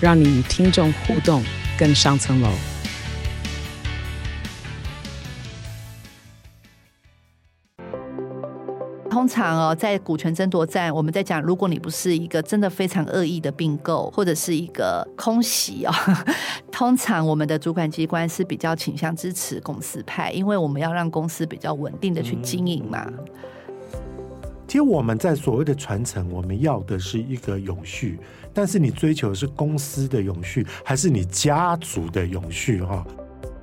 让你与听众互动更上层楼。通常哦，在股权争夺战，我们在讲，如果你不是一个真的非常恶意的并购，或者是一个空袭哦，通常我们的主管机关是比较倾向支持公司派，因为我们要让公司比较稳定的去经营嘛。其实我们在所谓的传承，我们要的是一个永续，但是你追求的是公司的永续，还是你家族的永续？哈，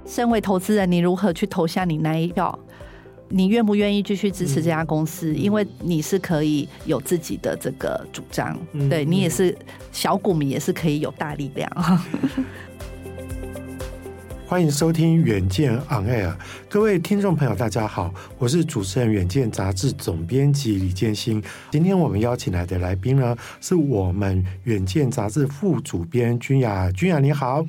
身为投资人，你如何去投下你那一票？你愿不愿意继续支持这家公司？嗯、因为你是可以有自己的这个主张，嗯、对你也是小股民，也是可以有大力量。欢迎收听《远见 On Air》，各位听众朋友，大家好，我是主持人《远见》杂志总编辑李建新。今天我们邀请来的来宾呢，是我们《远见》杂志副主编君雅。君雅你好，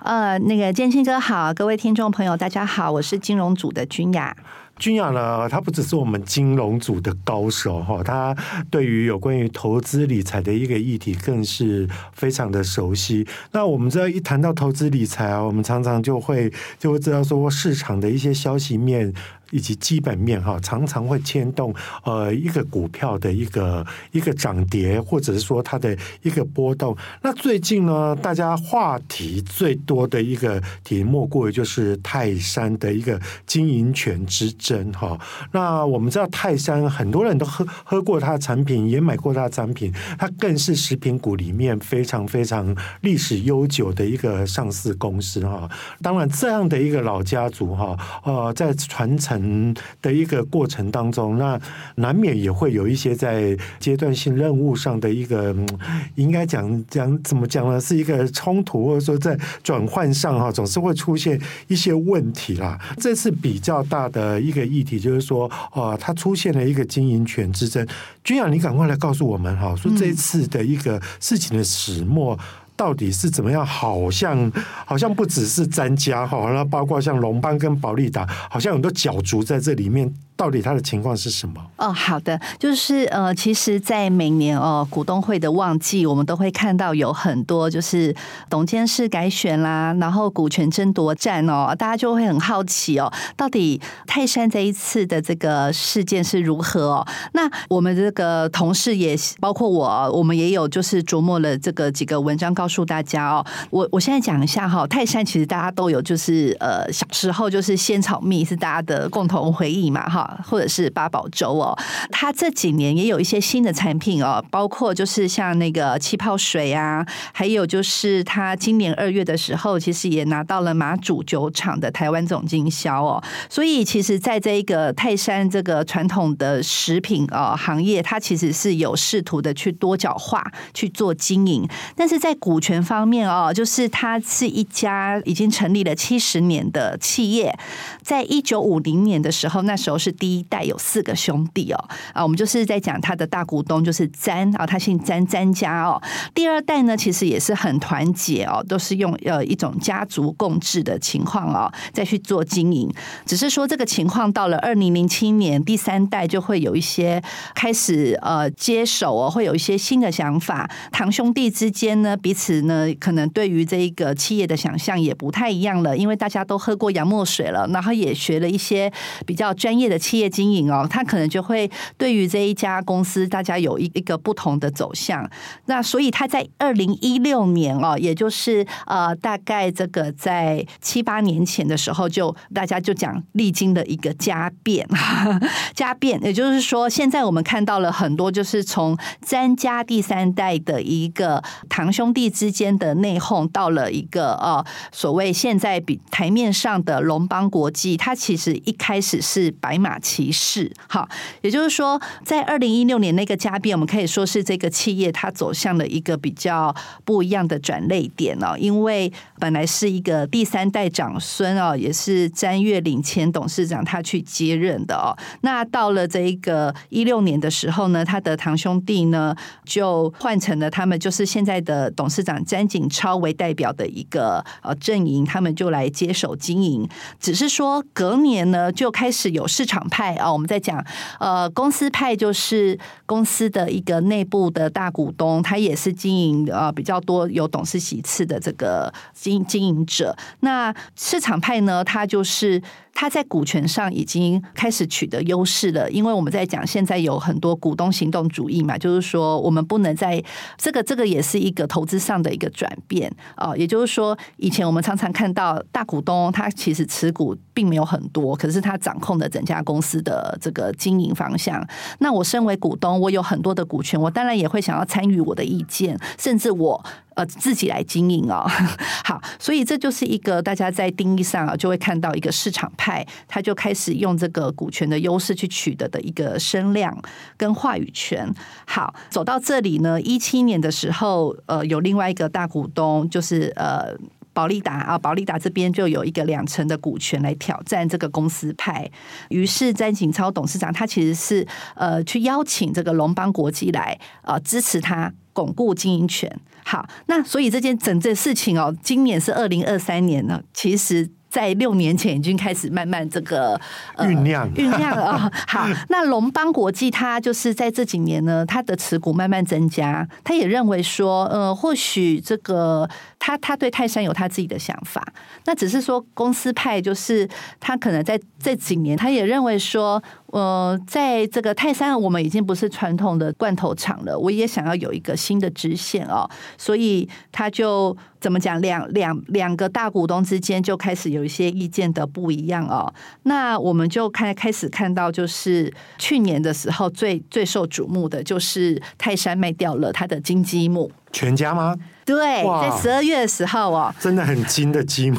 呃，那个建新哥好，各位听众朋友大家好，我是金融组的君雅。君雅呢，他不只是我们金融组的高手哈，他对于有关于投资理财的一个议题更是非常的熟悉。那我们知道，一谈到投资理财啊，我们常常就会就会知道说市场的一些消息面。以及基本面哈，常常会牵动呃一个股票的一个一个涨跌，或者是说它的一个波动。那最近呢，大家话题最多的一个题，莫过于就是泰山的一个经营权之争哈。那我们知道泰山很多人都喝喝过它的产品，也买过它的产品，它更是食品股里面非常非常历史悠久的一个上市公司哈。当然，这样的一个老家族哈，呃，在传承。嗯的一个过程当中，那难免也会有一些在阶段性任务上的一个，应该讲讲怎么讲呢？是一个冲突，或者说在转换上哈，总是会出现一些问题啦。这次比较大的一个议题就是说，啊，它出现了一个经营权之争。君雅，你赶快来告诉我们哈，说这次的一个事情的始末。到底是怎么样？好像好像不只是詹家哈，那包括像龙邦跟保利达，好像很多角逐在这里面。到底他的情况是什么？哦，好的，就是呃，其实，在每年哦股东会的旺季，我们都会看到有很多就是董监事改选啦，然后股权争夺战哦，大家就会很好奇哦，到底泰山这一次的这个事件是如何哦？那我们这个同事也包括我，我们也有就是琢磨了这个几个文章，告告诉大家哦。我我现在讲一下哈，泰山其实大家都有，就是呃小时候就是仙草蜜是大家的共同回忆嘛哈。或者是八宝粥哦，它这几年也有一些新的产品哦，包括就是像那个气泡水啊，还有就是它今年二月的时候，其实也拿到了马祖酒厂的台湾总经销哦。所以其实在这一个泰山这个传统的食品哦行业，它其实是有试图的去多角化去做经营，但是在股权方面哦，就是它是一家已经成立了七十年的企业，在一九五零年的时候，那时候是。第一代有四个兄弟哦，啊，我们就是在讲他的大股东就是詹啊，他姓詹，詹家哦。第二代呢，其实也是很团结哦，都是用呃一种家族共治的情况哦，再去做经营。只是说这个情况到了二零零七年，第三代就会有一些开始呃接手哦，会有一些新的想法。堂兄弟之间呢，彼此呢可能对于这一个企业的想象也不太一样了，因为大家都喝过洋墨水了，然后也学了一些比较专业的。企业经营哦，他可能就会对于这一家公司，大家有一一个不同的走向。那所以他在二零一六年哦，也就是呃大概这个在七八年前的时候，就大家就讲历经的一个家变，家变，也就是说，现在我们看到了很多，就是从詹家第三代的一个堂兄弟之间的内讧到了一个呃所谓现在比台面上的龙邦国际，它其实一开始是白马骑士，哈，也就是说，在二零一六年那个家变，我们可以说是这个企业它走向了一个比较不一样的转捩点哦，因为本来是一个第三代长孙哦，也是詹月领前董事长他去接任的哦，那到了这一个一六年的时候呢，他的堂兄弟呢就换成了他们就是现在的董事长詹景超为代表的一个呃阵营，他们就来接手经营，只是说隔年呢就开始有市场派啊，我们在讲呃公司派就是公司的一个内部的大股东，他也是经营呃比较多有董事席次的这个经经营者，那市场派呢，他就是。他在股权上已经开始取得优势了，因为我们在讲现在有很多股东行动主义嘛，就是说我们不能在这个这个也是一个投资上的一个转变啊，也就是说以前我们常常看到大股东他其实持股并没有很多，可是他掌控的整家公司的这个经营方向。那我身为股东，我有很多的股权，我当然也会想要参与我的意见，甚至我。呃，自己来经营哦，好，所以这就是一个大家在定义上啊，就会看到一个市场派，派他就开始用这个股权的优势去取得的一个声量跟话语权。好，走到这里呢，一七年的时候，呃，有另外一个大股东，就是呃，保利达啊，保利达这边就有一个两成的股权来挑战这个公司派。于是詹景超董事长他其实是呃去邀请这个龙邦国际来呃支持他。巩固经营权，好，那所以这件整件事情哦，今年是二零二三年了，其实。在六年前已经开始慢慢这个酝酿酝酿了啊。好，那龙邦国际它就是在这几年呢，它的持股慢慢增加。他也认为说，呃，或许这个他他对泰山有他自己的想法。那只是说公司派就是他可能在这几年，他也认为说，呃，在这个泰山我们已经不是传统的罐头厂了，我也想要有一个新的支线哦。所以他就。怎么讲？两两两个大股东之间就开始有一些意见的不一样哦。那我们就开开始看到，就是去年的时候最最受瞩目的就是泰山卖掉了他的金鸡母。全家吗？对，在十二月的时候哦，真的很精的积木。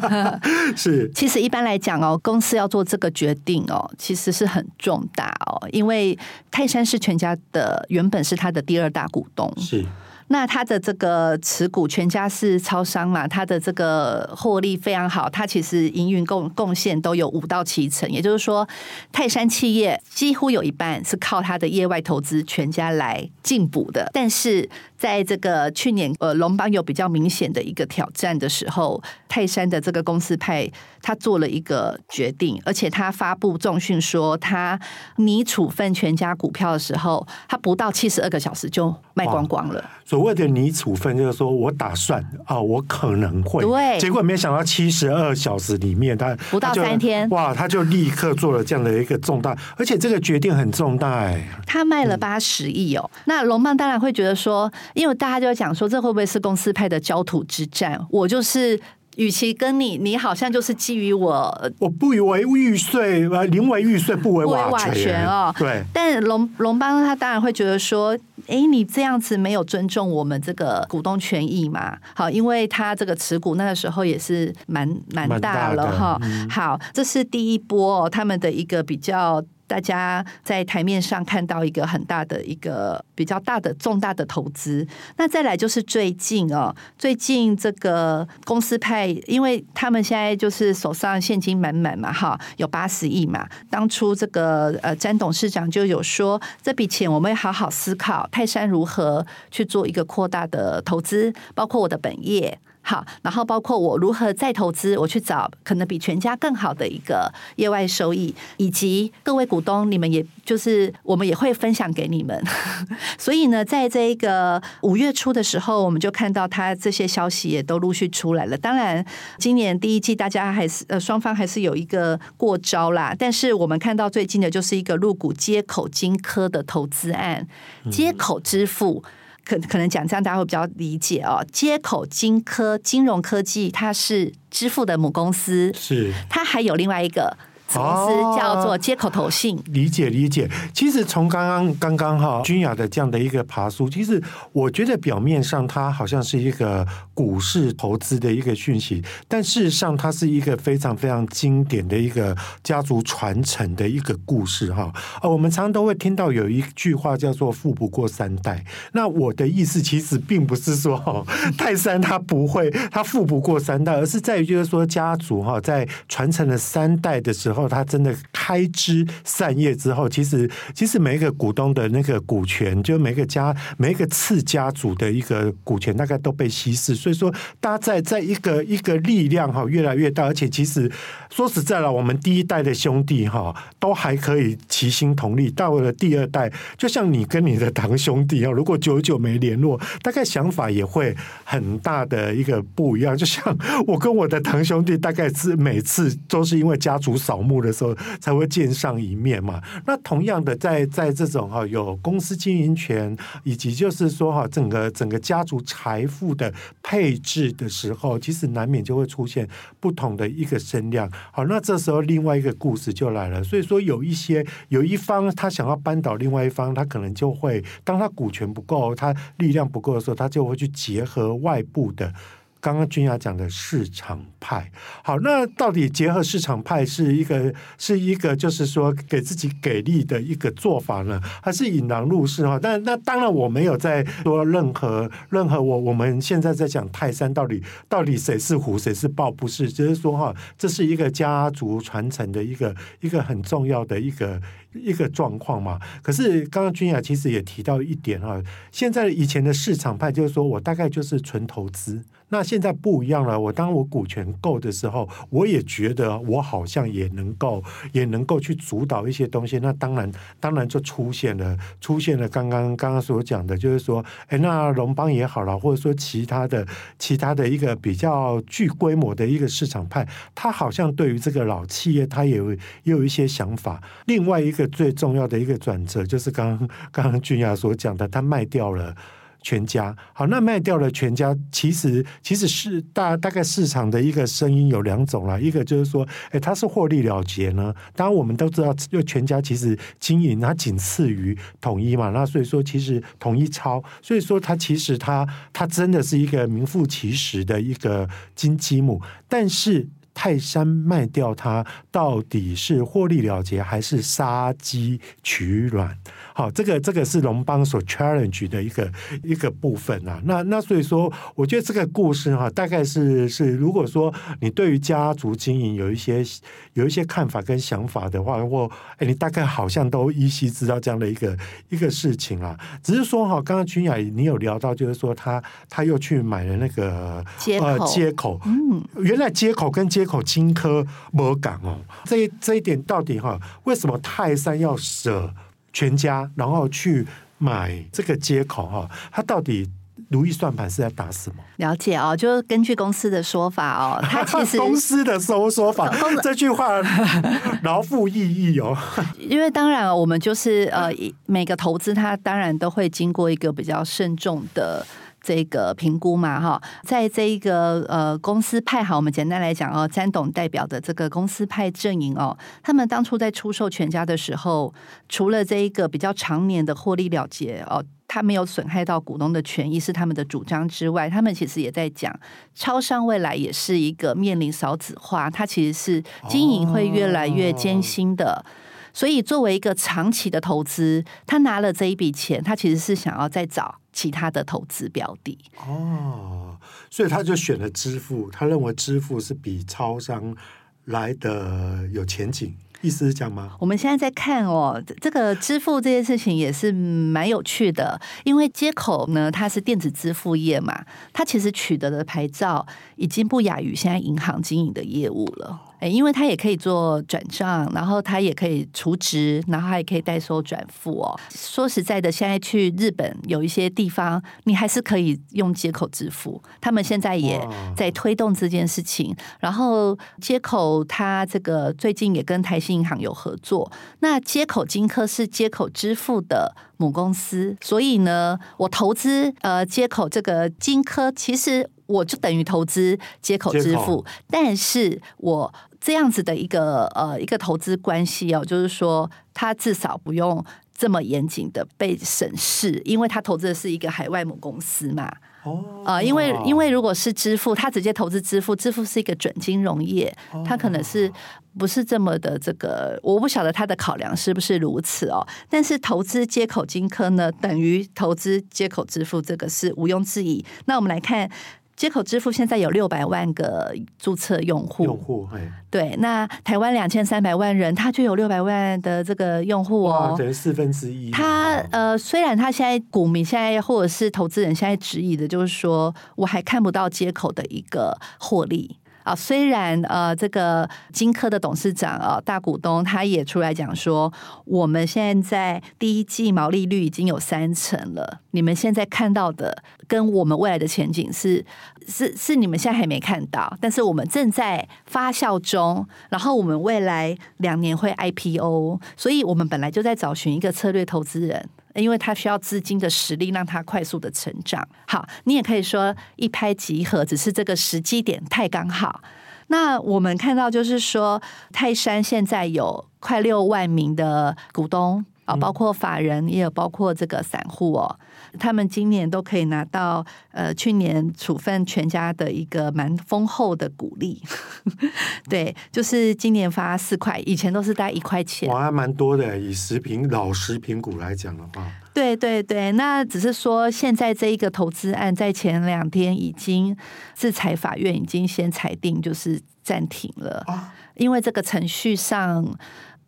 是。其实一般来讲哦，公司要做这个决定哦，其实是很重大哦，因为泰山是全家的，原本是他的第二大股东。是。那他的这个持股，全家是超商嘛，他的这个获利非常好，他其实营运贡贡献都有五到七成，也就是说，泰山企业几乎有一半是靠他的业外投资全家来进补的，但是。在这个去年，呃，龙邦有比较明显的一个挑战的时候，泰山的这个公司派他做了一个决定，而且他发布重讯说，他拟处分全家股票的时候，他不到七十二个小时就卖光光了。所谓的拟处分，就是说我打算啊，我可能会，对，结果没想到七十二小时里面，他不到三天，哇，他就立刻做了这样的一个重大，而且这个决定很重大哎，他卖了八十亿哦。嗯、那龙邦当然会觉得说。因为大家就会讲说，这会不会是公司派的焦土之战？我就是，与其跟你，你好像就是基于我，我不以为玉碎，宁为玉碎，不为瓦全哦。对。但龙龙邦他当然会觉得说，哎，你这样子没有尊重我们这个股东权益嘛？好，因为他这个持股那个时候也是蛮蛮大了哈。嗯、好，这是第一波他们的一个比较。大家在台面上看到一个很大的一个比较大的重大的投资，那再来就是最近哦，最近这个公司派，因为他们现在就是手上现金满满嘛，哈，有八十亿嘛。当初这个呃詹董事长就有说，这笔钱我们要好好思考泰山如何去做一个扩大的投资，包括我的本业。好，然后包括我如何再投资，我去找可能比全家更好的一个业外收益，以及各位股东，你们也就是我们也会分享给你们。所以呢，在这个五月初的时候，我们就看到他这些消息也都陆续出来了。当然，今年第一季大家还是呃双方还是有一个过招啦，但是我们看到最近的就是一个入股接口金科的投资案，接口支付。可可能讲这样大家会比较理解哦。接口金科金融科技，它是支付的母公司，是它还有另外一个子公司叫做接口投信。哦、理解理解。其实从刚刚刚刚哈君雅的这样的一个爬书，其实我觉得表面上它好像是一个股市投资的一个讯息，但事实上它是一个非常非常经典的一个家族传承的一个故事哈。哦，我们常常都会听到有一句话叫做“富不过三代”。那我的意思其实并不是说哈 泰山他不会，他富不过三代，而是在于就是说家族哈在传承了三代的时候，它真的开枝散叶之后，其实其实每一个股东的那个股权，就每个家每一个次家族的一个股权，大概都被稀释。所以说，大家在在一个一个力量哈越来越大，而且其实说实在了，我们第一代的兄弟哈都还可以齐心同力，到了第二代，就像你跟你的堂兄弟啊，如果久久没联络，大概想法也会很大的一个不一样。就像我跟我的堂兄弟，大概是每次都是因为家族扫墓目的时候才会见上一面嘛。那同样的，在在这种哈有公司经营权，以及就是说哈整个整个家族财富的配置的时候，其实难免就会出现不同的一个声量。好，那这时候另外一个故事就来了。所以说有一些有一方他想要扳倒另外一方，他可能就会当他股权不够，他力量不够的时候，他就会去结合外部的。刚刚君雅讲的市场派，好，那到底结合市场派是一个是一个就是说给自己给力的一个做法呢，还是引狼入室哈？但那当然我没有在说任何任何我我们现在在讲泰山到底到底谁是虎谁是豹，不是，只是说哈，这是一个家族传承的一个一个很重要的一个一个状况嘛。可是刚刚君雅其实也提到一点啊，现在以前的市场派就是说我大概就是纯投资。那现在不一样了。我当我股权够的时候，我也觉得我好像也能够，也能够去主导一些东西。那当然，当然就出现了，出现了刚刚刚刚所讲的，就是说，哎，那龙邦也好了，或者说其他的其他的一个比较具规模的一个市场派，他好像对于这个老企业，他也有也有一些想法。另外一个个最重要的一个转折，就是刚刚刚刚君雅所讲的，他卖掉了。全家好，那卖掉了全家，其实其实是大大概市场的一个声音有两种啦，一个就是说，哎，他是获利了结呢。当然我们都知道，就全家其实经营它仅次于统一嘛，那所以说其实统一超，所以说它其实它它真的是一个名副其实的一个金鸡母，但是。泰山卖掉它，到底是获利了结还是杀鸡取卵？好，这个这个是龙邦所 challenge 的一个一个部分啊。那那所以说，我觉得这个故事哈，大概是是，如果说你对于家族经营有一些有一些看法跟想法的话，或哎，你大概好像都依稀知道这样的一个一个事情啊。只是说哈，刚刚君雅你有聊到，就是说他他又去买了那个接口，呃，接口，嗯，原来接口跟接口金科没港哦，这这一点到底哈，为什么泰山要舍全家，然后去买这个接口哈？他到底如意算盘是在打什么？了解哦，就是根据公司的说法哦，他其实 公司的收说法，这句话 饶富意义哦。因为当然我们就是呃，每个投资它当然都会经过一个比较慎重的。这个评估嘛，哈，在这一个呃公司派，好，我们简单来讲哦，詹董代表的这个公司派阵营哦，他们当初在出售全家的时候，除了这一个比较长年的获利了结哦，他没有损害到股东的权益是他们的主张之外，他们其实也在讲，超商未来也是一个面临少子化，它其实是经营会越来越艰辛的。哦所以，作为一个长期的投资，他拿了这一笔钱，他其实是想要再找其他的投资标的。哦，所以他就选了支付，他认为支付是比超商来的有前景。意思是这样吗？我们现在在看哦，这个支付这件事情也是蛮有趣的，因为接口呢，它是电子支付业嘛，它其实取得的牌照已经不亚于现在银行经营的业务了。哎，因为它也可以做转账，然后它也可以储值，然后它也可以代收转付哦。说实在的，现在去日本有一些地方，你还是可以用接口支付。他们现在也在推动这件事情。然后接口它这个最近也跟台新银行有合作。那接口金科是接口支付的母公司，所以呢，我投资呃接口这个金科，其实我就等于投资接口支付，但是我。这样子的一个呃一个投资关系哦，就是说他至少不用这么严谨的被审视，因为他投资的是一个海外母公司嘛。哦，啊，因为因为如果是支付，他直接投资支付，支付是一个准金融业，他可能是不是这么的这个，我不晓得他的考量是不是如此哦。但是投资接口金科呢，等于投资接口支付，这个是毋庸置疑。那我们来看。街口支付现在有六百万个注册用户，用户对，那台湾两千三百万人，他就有六百万的这个用户哦，等于四分之一。他呃，虽然他现在股民现在或者是投资人现在质疑的，就是说我还看不到接口的一个获利。啊，虽然呃，这个金科的董事长啊，大股东他也出来讲说，我们现在第一季毛利率已经有三成了，你们现在看到的跟我们未来的前景是是是你们现在还没看到，但是我们正在发酵中，然后我们未来两年会 IPO，所以我们本来就在找寻一个策略投资人。因为他需要资金的实力，让他快速的成长。好，你也可以说一拍即合，只是这个时机点太刚好。那我们看到就是说，泰山现在有快六万名的股东啊，包括法人，也有包括这个散户哦。他们今年都可以拿到呃，去年处分全家的一个蛮丰厚的鼓励，对，就是今年发四块，以前都是带一块钱，哇，还蛮多的。以食品老食品股来讲的话，对对对，那只是说现在这一个投资案在前两天已经制裁法院已经先裁定，就是暂停了，啊、因为这个程序上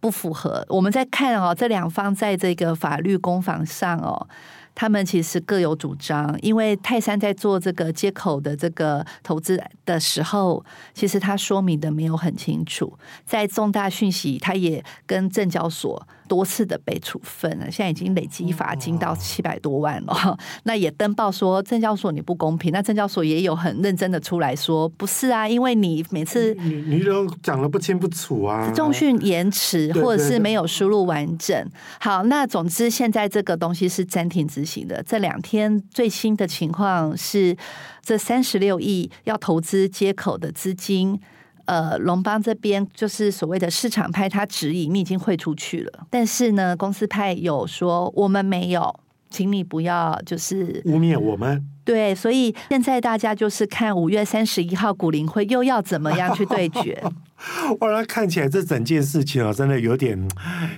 不符合。我们在看哦，这两方在这个法律攻防上哦。他们其实各有主张，因为泰山在做这个接口的这个投资的时候，其实他说明的没有很清楚，在重大讯息，他也跟证交所。多次的被处分了，现在已经累积罚金到七百多万了。哦、那也登报说证交所你不公平，那证交所也有很认真的出来说，不是啊，因为你每次你你都讲的不清不楚啊，重讯延迟或者是没有输入完整。对对对，好，那总之现在这个东西是暂停执行的。这两天最新的情况是，这三十六亿要投资接口的资金。呃，龙邦这边就是所谓的市场派，他质疑你已经汇出去了，但是呢，公司派有说我们没有，请你不要就是污蔑我们。对，所以现在大家就是看五月三十一号股林会又要怎么样去对决。哇，那看起来这整件事情啊，真的有点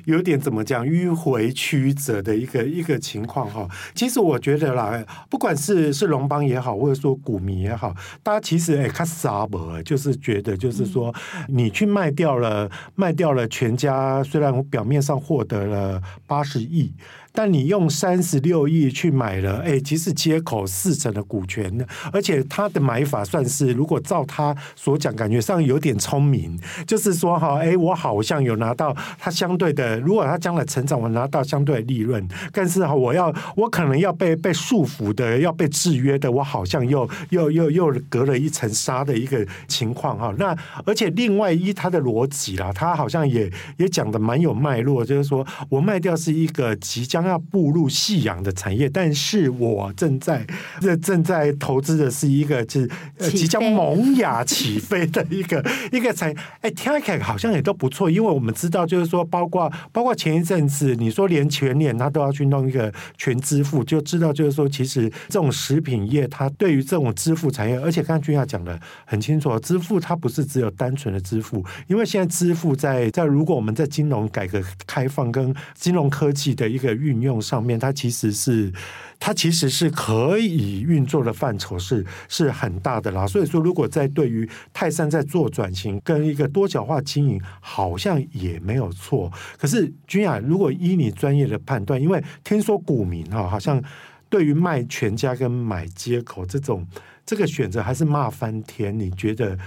有点怎么讲迂回曲折的一个一个情况哈。其实我觉得啦，不管是是龙邦也好，或者说股民也好，大家其实哎看啥不，就是觉得就是说，你去卖掉了卖掉了全家，虽然我表面上获得了八十亿。但你用三十六亿去买了，哎，其实接口四成的股权呢，而且他的买法算是，如果照他所讲，感觉上有点聪明，就是说哈，哎，我好像有拿到他相对的，如果他将来成长，我拿到相对的利润，但是哈，我要我可能要被被束缚的，要被制约的，我好像又又又又隔了一层纱的一个情况哈。那而且另外一他的逻辑啦，他好像也也讲的蛮有脉络，就是说我卖掉是一个即将。要步入夕阳的产业，但是我正在这正在投资的是一个就是即将萌芽起飞的一个一个产业。哎，听起来好像也都不错，因为我们知道，就是说，包括包括前一阵子，你说连全脸他都要去弄一个全支付，就知道就是说，其实这种食品业它对于这种支付产业，而且刚才君雅讲的很清楚，支付它不是只有单纯的支付，因为现在支付在在如果我们在金融改革开放跟金融科技的一个运。用上面，它其实是它其实是可以运作的范畴是是很大的啦。所以说，如果在对于泰山在做转型跟一个多角化经营，好像也没有错。可是君雅，如果依你专业的判断，因为听说股民哈，好像对于卖全家跟买接口这种这个选择还是骂翻天。你觉得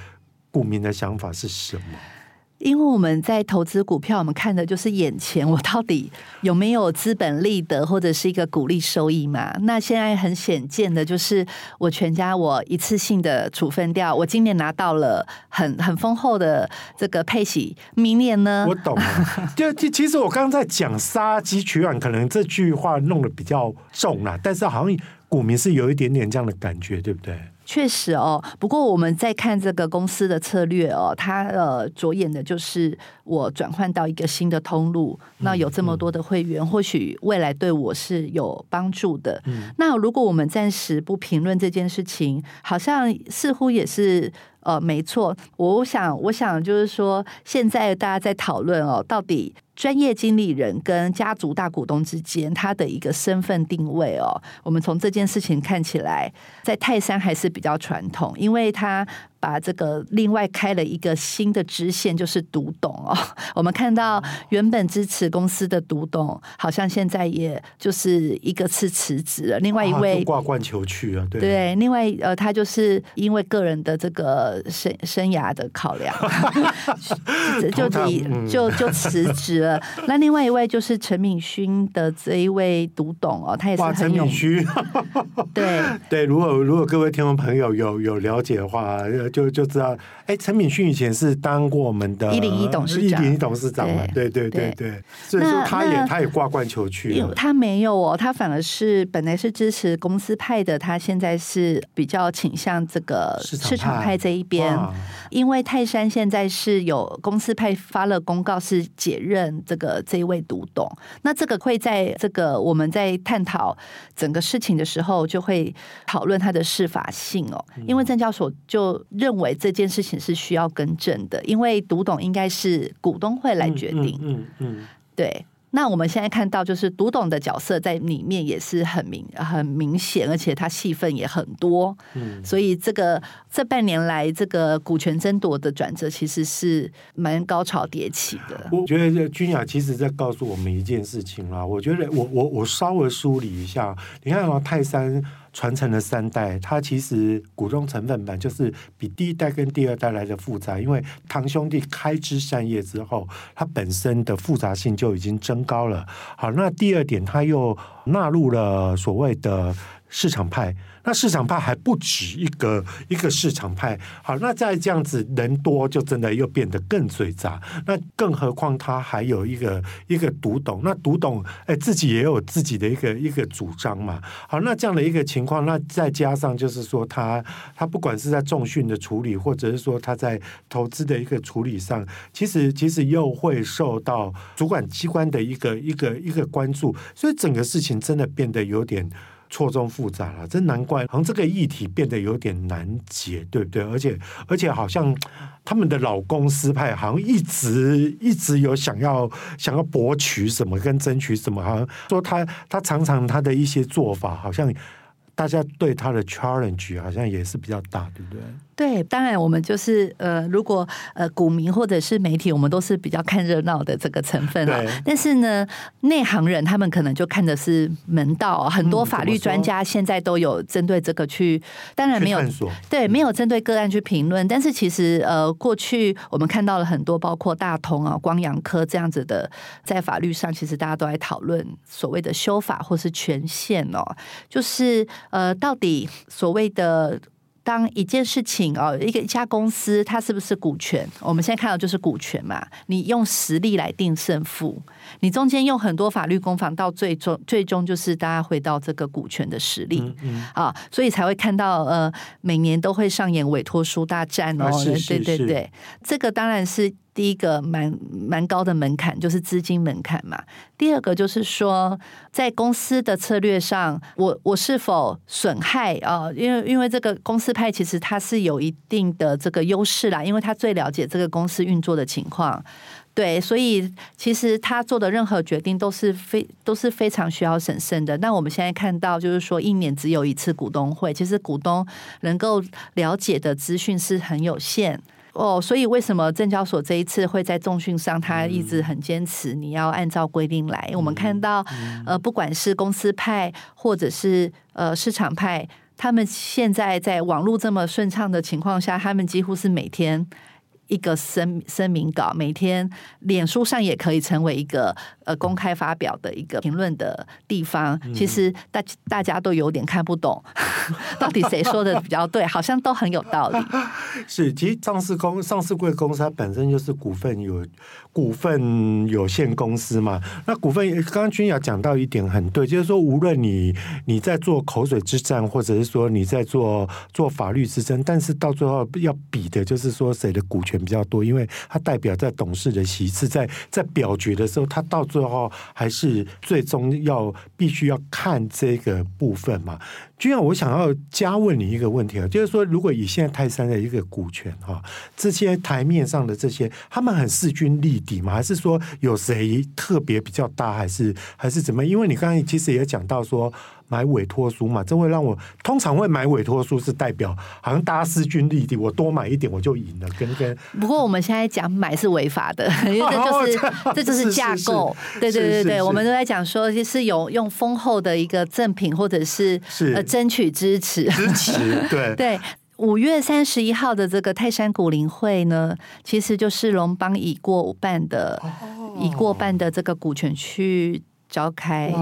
股民的想法是什么？因为我们在投资股票，我们看的就是眼前我到底有没有资本利得或者是一个股利收益嘛。那现在很显见的就是我全家我一次性的处分掉，我今年拿到了很很丰厚的这个配息，明年呢？我懂了。就其实我刚刚在讲杀鸡取卵，可能这句话弄得比较重了，但是好像股民是有一点点这样的感觉，对不对？确实哦，不过我们在看这个公司的策略哦，它呃着眼的就是我转换到一个新的通路，那有这么多的会员，或许未来对我是有帮助的。那如果我们暂时不评论这件事情，好像似乎也是呃没错。我想，我想就是说，现在大家在讨论哦，到底。专业经理人跟家族大股东之间，他的一个身份定位哦，我们从这件事情看起来，在泰山还是比较传统，因为他。把这个另外开了一个新的支线，就是独董哦。我们看到原本支持公司的独董，好像现在也就是一个次辞职了。另外一位挂冠球去啊，对，对，另外呃，他就是因为个人的这个生生涯的考量，就离就就辞职了。那另外一位就是陈敏勋的这一位独董哦，他也是很有趣。对对，如果如果各位听众朋友有有了解的话。就就知道，哎、欸，陈敏迅以前是当过我们的一零一董事长，一零一董事长嘛，对对对对，所以说他也他也挂冠球去了，他没有哦，他反而是本来是支持公司派的，他现在是比较倾向这个市场派。这一边，因为泰山现在是有公司派发了公告是解任这个这一位独董，那这个会在这个我们在探讨整个事情的时候就会讨论他的适法性哦，因为证交所就。认为这件事情是需要更正的，因为独董应该是股东会来决定。嗯嗯，对。那我们现在看到，就是独董的角色在里面也是很明很明显，而且他戏份也很多。嗯，所以这个这半年来这个股权争夺的转折，其实是蛮高潮迭起的。我觉得君雅其实在告诉我们一件事情啦。我觉得我我我稍微梳理一下，你看啊，泰山。传承了三代，它其实股东成分版就是比第一代跟第二代来的复杂，因为堂兄弟开枝散叶之后，它本身的复杂性就已经增高了。好，那第二点，它又纳入了所谓的市场派。那市场派还不止一个一个市场派，好，那再这样子人多，就真的又变得更嘴杂。那更何况他还有一个一个独董，那独董哎自己也有自己的一个一个主张嘛。好，那这样的一个情况，那再加上就是说他他不管是在重训的处理，或者是说他在投资的一个处理上，其实其实又会受到主管机关的一个一个一个关注，所以整个事情真的变得有点。错综复杂了，真难怪，好像这个议题变得有点难解，对不对？而且，而且好像他们的老公司派好像一直一直有想要想要博取什么跟争取什么，好像说他他常常他的一些做法，好像大家对他的 challenge 好像也是比较大，对不对？对，当然我们就是呃，如果呃股民或者是媒体，我们都是比较看热闹的这个成分啊。但是呢，内行人他们可能就看的是门道。很多法律专家现在都有针对这个去，当然没有对，没有针对个案去评论。但是其实呃，过去我们看到了很多，包括大同啊、光阳科这样子的，在法律上其实大家都在讨论所谓的修法或是权限哦，就是呃，到底所谓的。当一件事情哦，一个一家公司它是不是股权？我们现在看到就是股权嘛。你用实力来定胜负，你中间用很多法律攻防，到最终最终就是大家回到这个股权的实力、嗯嗯、啊，所以才会看到呃，每年都会上演委托书大战哦。啊、是是是对对对，这个当然是。第一个蛮蛮高的门槛就是资金门槛嘛。第二个就是说，在公司的策略上，我我是否损害啊？因为因为这个公司派其实它是有一定的这个优势啦，因为他最了解这个公司运作的情况。对，所以其实他做的任何决定都是非都是非常需要审慎的。那我们现在看到，就是说一年只有一次股东会，其实股东能够了解的资讯是很有限。哦，所以为什么证交所这一次会在重讯上，他一直很坚持你要按照规定来？我们看到，呃，不管是公司派或者是呃市场派，他们现在在网络这么顺畅的情况下，他们几乎是每天一个声声明稿，每天脸书上也可以成为一个呃公开发表的一个评论的地方。其实大大家都有点看不懂。到底谁说的比较对？好像都很有道理。是，其实上市公上市贵公司它本身就是股份有股份有限公司嘛。那股份刚刚君雅讲到一点很对，就是说无论你你在做口水之战，或者是说你在做做法律之争，但是到最后要比的就是说谁的股权比较多，因为它代表在董事的席次，在在表决的时候，他到最后还是最终要必须要看这个部分嘛。就像，我想要加问你一个问题啊，就是说，如果以现在泰山的一个股权哈，这些台面上的这些，他们很势均力敌吗？还是说有谁特别比较大，还是还是怎么？因为你刚才其实也讲到说。买委托书嘛，这会让我通常会买委托书，是代表好像大家势均力敌，我多买一点我就赢了。跟跟不过我们现在讲买是违法的，因为这就是、哦、这就是架构。对对对对，我们都在讲说，就是有用丰厚的一个赠品，或者是是呃争取支持支持。对对，五月三十一号的这个泰山股林会呢，其实就是龙邦已过半的、哦、已过半的这个股权去召开。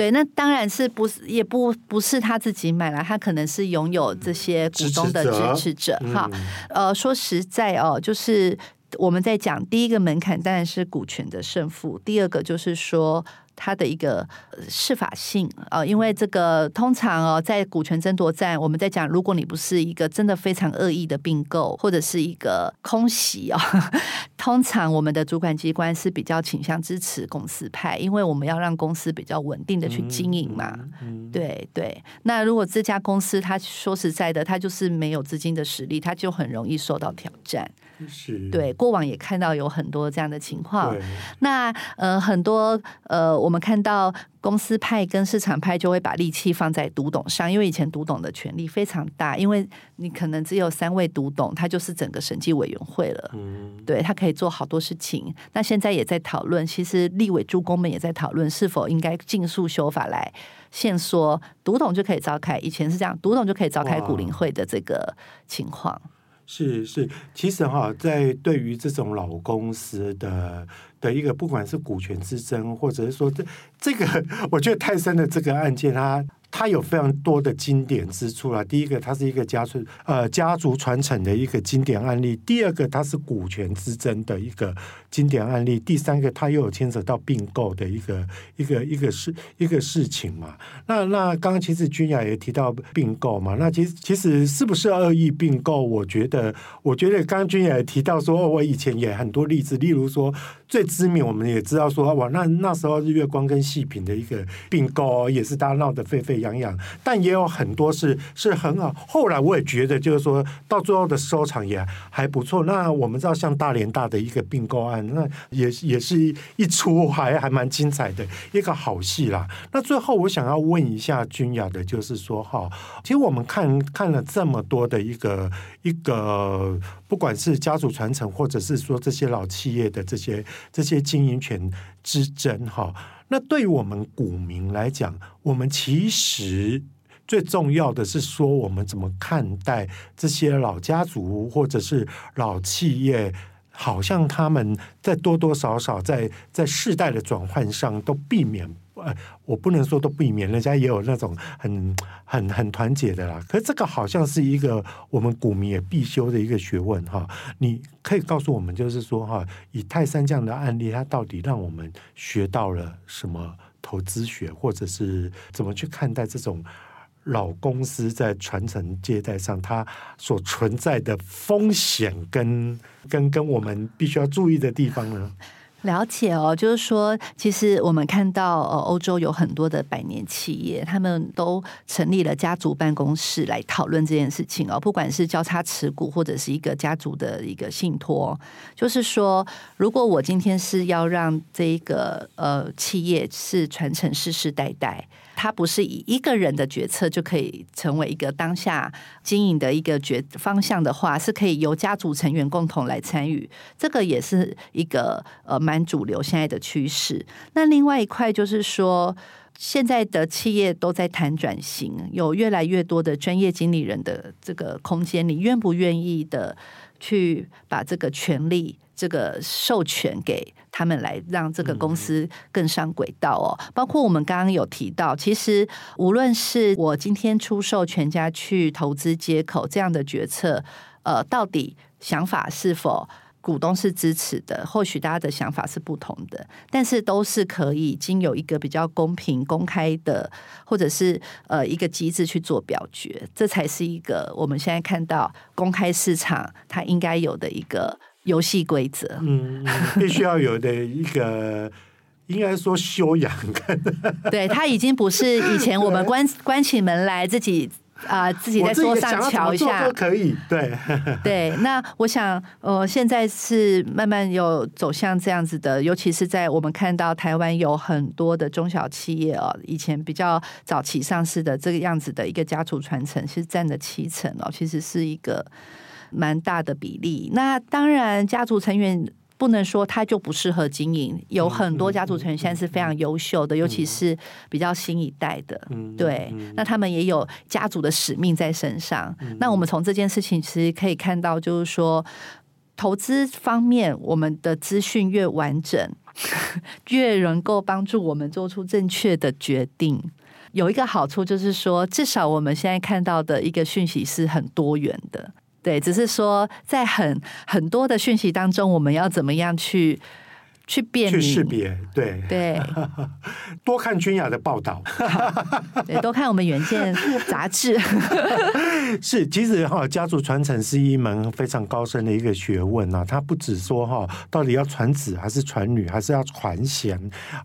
对，那当然是不是也不不是他自己买了，他可能是拥有这些股东的支持者哈。呃，说实在哦，就是我们在讲第一个门槛当然是股权的胜负，第二个就是说。它的一个适法性啊，因为这个通常哦，在股权争夺战，我们在讲，如果你不是一个真的非常恶意的并购，或者是一个空袭哦，通常我们的主管机关是比较倾向支持公司派，因为我们要让公司比较稳定的去经营嘛。对对。那如果这家公司，它说实在的，它就是没有资金的实力，它就很容易受到挑战。是。对，过往也看到有很多这样的情况。那呃，很多呃，我。们看到公司派跟市场派就会把力气放在独董上，因为以前独董的权力非常大，因为你可能只有三位独董，他就是整个审计委员会了。嗯，对，他可以做好多事情。那现在也在讨论，其实立委诸公们也在讨论是否应该尽速修法来限缩独董就可以召开。以前是这样，独董就可以召开股灵会的这个情况。是是，其实哈，在对于这种老公司的的一个，不管是股权之争，或者是说这这个，我觉得泰山的这个案件，它。它有非常多的经典之处啦。第一个，它是一个家族呃家族传承的一个经典案例；第二个，它是股权之争的一个经典案例；第三个，它又有牵扯到并购的一个一个一个事一个事情嘛。那那刚刚其实君雅也提到并购嘛。那其实其实是不是恶意并购？我觉得我觉得刚刚君雅也提到说，我以前也很多例子，例如说最知名，我们也知道说哇，那那时候日月光跟细品的一个并购也是大家闹得沸沸养养，但也有很多是是很好。后来我也觉得，就是说到最后的收场也还不错。那我们知道，像大连大的一个并购案，那也也是一出还还蛮精彩的一个好戏啦。那最后我想要问一下君雅的，就是说哈，其实我们看看了这么多的一个一个，不管是家族传承，或者是说这些老企业的这些这些经营权之争，哈。那对于我们股民来讲，我们其实最重要的是说，我们怎么看待这些老家族或者是老企业？好像他们在多多少少在在世代的转换上都避免。呃，我不能说都避免，人家也有那种很很很团结的啦。可是这个好像是一个我们股民也必修的一个学问哈。你可以告诉我们，就是说哈，以泰山这样的案例，它到底让我们学到了什么投资学，或者是怎么去看待这种老公司在传承接代上它所存在的风险跟跟跟我们必须要注意的地方呢？了解哦，就是说，其实我们看到，呃，欧洲有很多的百年企业，他们都成立了家族办公室来讨论这件事情哦。不管是交叉持股，或者是一个家族的一个信托，就是说，如果我今天是要让这一个呃企业是传承世世代代。它不是以一个人的决策就可以成为一个当下经营的一个决方向的话，是可以由家族成员共同来参与。这个也是一个呃蛮主流现在的趋势。那另外一块就是说，现在的企业都在谈转型，有越来越多的专业经理人的这个空间，你愿不愿意的去把这个权利？这个授权给他们来让这个公司更上轨道哦。包括我们刚刚有提到，其实无论是我今天出售全家去投资接口这样的决策，呃，到底想法是否？股东是支持的，或许大家的想法是不同的，但是都是可以经有一个比较公平、公开的，或者是呃一个机制去做表决，这才是一个我们现在看到公开市场它应该有的一个游戏规则。嗯，必须要有的一个，应该说修养。对，他已经不是以前我们 关关起门来自己。啊、呃，自己在桌上瞧一下都可以。对 对，那我想，呃，现在是慢慢有走向这样子的，尤其是在我们看到台湾有很多的中小企业哦，以前比较早期上市的这个样子的一个家族传承，是占了七成哦，其实是一个蛮大的比例。那当然，家族成员。不能说他就不适合经营，有很多家族成员现在是非常优秀的，尤其是比较新一代的，对，那他们也有家族的使命在身上。那我们从这件事情其实可以看到，就是说投资方面，我们的资讯越完整，越能够帮助我们做出正确的决定。有一个好处就是说，至少我们现在看到的一个讯息是很多元的。对，只是说在很很多的讯息当中，我们要怎么样去去辨去识别？对对，多看君雅的报道，对，多看我们原件杂志。是，其实哈，家族传承是一门非常高深的一个学问啊。它不只说哈，到底要传子还是传女，还是要传贤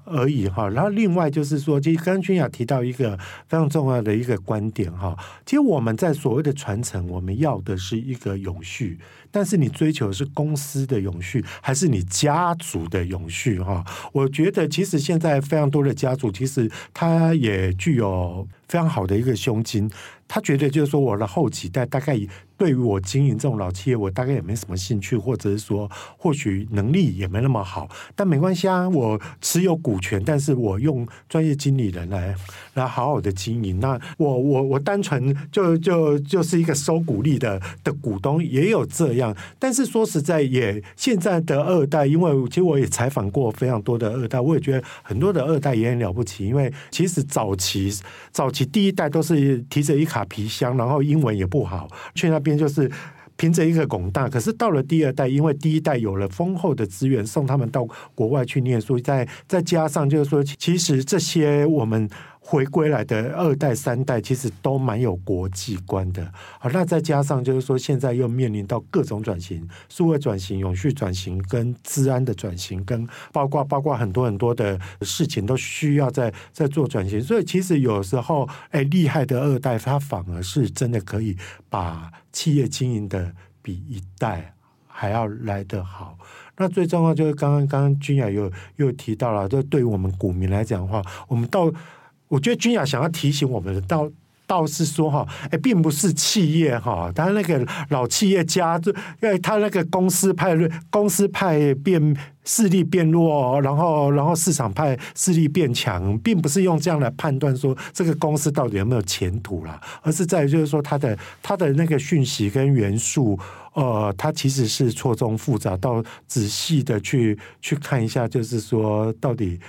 而已哈。然后另外就是说，其实刚刚君雅提到一个非常重要的一个观点哈。其实我们在所谓的传承，我们要的是一个永续，但是你追求的是公司的永续，还是你家族的永续哈？我觉得其实现在非常多的家族，其实它也具有。非常好的一个胸襟，他觉得就是说，我的后几代大概对于我经营这种老企业，我大概也没什么兴趣，或者是说，或许能力也没那么好，但没关系啊，我持有股权，但是我用专业经理人来来好好的经营。那我我我单纯就就就是一个收股利的的股东，也有这样。但是说实在，也现在的二代，因为其实我也采访过非常多的二代，我也觉得很多的二代也很了不起，因为其实早期早。其第一代都是提着一卡皮箱，然后英文也不好，去那边就是凭着一个拱大。可是到了第二代，因为第一代有了丰厚的资源，送他们到国外去念书，再再加上就是说，其实这些我们。回归来的二代三代其实都蛮有国际观的，好，那再加上就是说，现在又面临到各种转型，数位转型、永续转型跟治安的转型，跟包括包括很多很多的事情都需要在在做转型，所以其实有时候，哎，厉害的二代他反而是真的可以把企业经营的比一代还要来得好。那最重要就是刚刚刚刚君雅又又提到了，就对于我们股民来讲的话，我们到。我觉得君雅想要提醒我们的，倒倒是说哈，哎，并不是企业哈，他那个老企业家，就因为他那个公司派公司派变势力变弱，然后然后市场派势力变强，并不是用这样来判断说这个公司到底有没有前途啦，而是在于就是说他的他的那个讯息跟元素，呃，它其实是错综复杂，到仔细的去去看一下，就是说到底。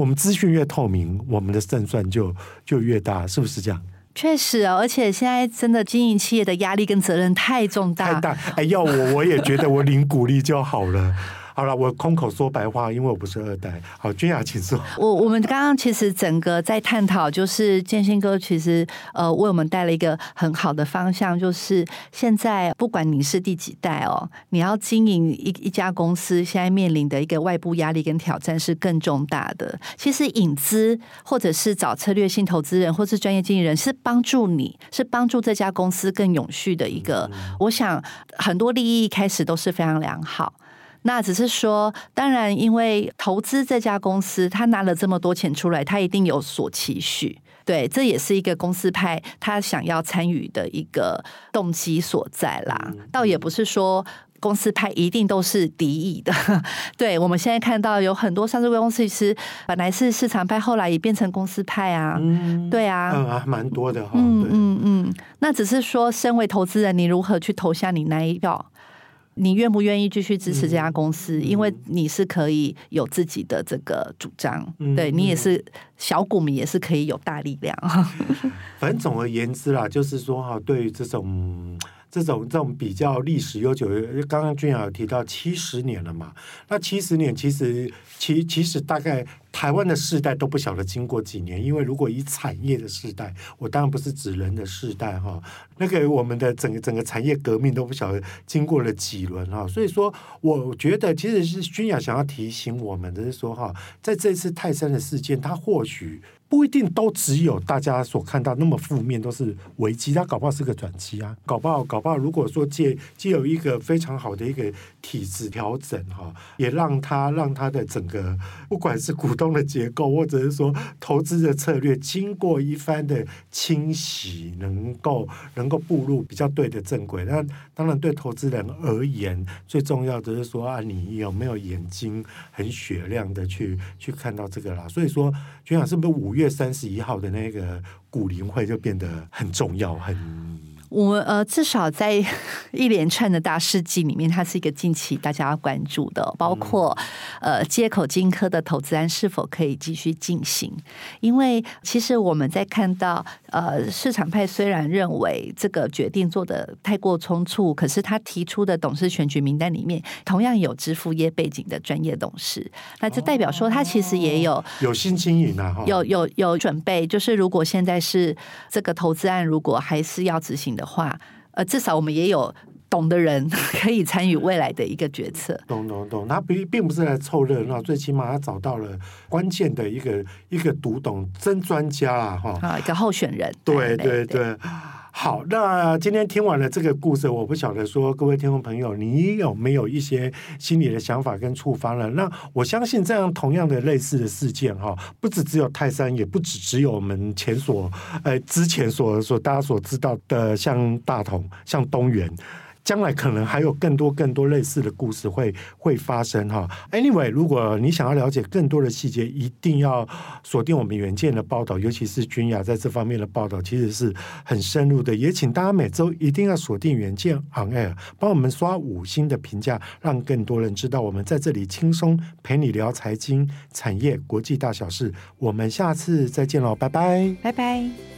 我们资讯越透明，我们的胜算就就越大，是不是这样？确实哦，而且现在真的经营企业的压力跟责任太重大，太大。哎，要我我也觉得我领鼓励就好了。好了，我空口说白话，因为我不是二代。好，君雅，请说。我我们刚刚其实整个在探讨，就是建新哥其实呃为我们带了一个很好的方向，就是现在不管你是第几代哦，你要经营一一家公司，现在面临的一个外部压力跟挑战是更重大的。其实引资或者是找策略性投资人，或是专业经纪人，是帮助你，是帮助这家公司更永续的一个。我想很多利益一开始都是非常良好。那只是说，当然，因为投资这家公司，他拿了这么多钱出来，他一定有所期许。对，这也是一个公司派他想要参与的一个动机所在啦。倒也不是说公司派一定都是敌意的。对，我们现在看到有很多上市公司，其实本来是市场派，后来也变成公司派啊。嗯，对啊，嗯啊，蛮多的哈。嗯嗯嗯，那只是说，身为投资人，你如何去投下你那一票？你愿不愿意继续支持这家公司？嗯、因为你是可以有自己的这个主张，嗯、对你也是小股民，也是可以有大力量。反正总而言之啦，就是说哈，对于这种。这种这种比较历史悠久，刚刚君雅有提到七十年了嘛？那七十年其实其其实大概台湾的世代都不晓得经过几年，因为如果以产业的世代，我当然不是指人的世代哈，那个我们的整个整个产业革命都不晓得经过了几轮哈，所以说我觉得其实是君雅想要提醒我们的是说哈，在这次泰山的事件，它或许。不一定都只有大家所看到那么负面，都是危机。它搞不好是个转机啊，搞不好搞不好，如果说借借有一个非常好的一个体质调整哈，也让它让它的整个不管是股东的结构，或者是说投资的策略，经过一番的清洗，能够能够步入比较对的正轨。那当然对投资人而言，最重要的是说啊，你有没有眼睛很雪亮的去去看到这个啦？所以说，君雅是不是五月？月三十一号的那个古灵会就变得很重要，很。我们呃，至少在 一连串的大事记里面，它是一个近期大家要关注的，包括呃，接口金科的投资案是否可以继续进行？因为其实我们在看到呃，市场派虽然认为这个决定做的太过匆促，可是他提出的董事选举名单里面，同样有支付业背景的专业董事，那就代表说他其实也有有心经营啊，有有有准备，就是如果现在是这个投资案，如果还是要执行的。的话，呃，至少我们也有懂的人 可以参与未来的一个决策。懂懂懂，他并并不是来凑热闹，最起码他找到了关键的一个一个读懂真专家啊，哈，啊，一个候选人。对对对。对好，那今天听完了这个故事，我不晓得说各位听众朋友，你有没有一些心理的想法跟触发了？那我相信这样同样的类似的事件哈，不只只有泰山，也不止只有我们前所呃之前所所大家所知道的，像大同、像东元。将来可能还有更多更多类似的故事会会发生哈。Anyway，如果你想要了解更多的细节，一定要锁定我们原件的报道，尤其是君雅在这方面的报道，其实是很深入的。也请大家每周一定要锁定原件 On Air，帮我们刷五星的评价，让更多人知道我们在这里轻松陪你聊财经、产业、国际大小事。我们下次再见喽，拜拜，拜拜。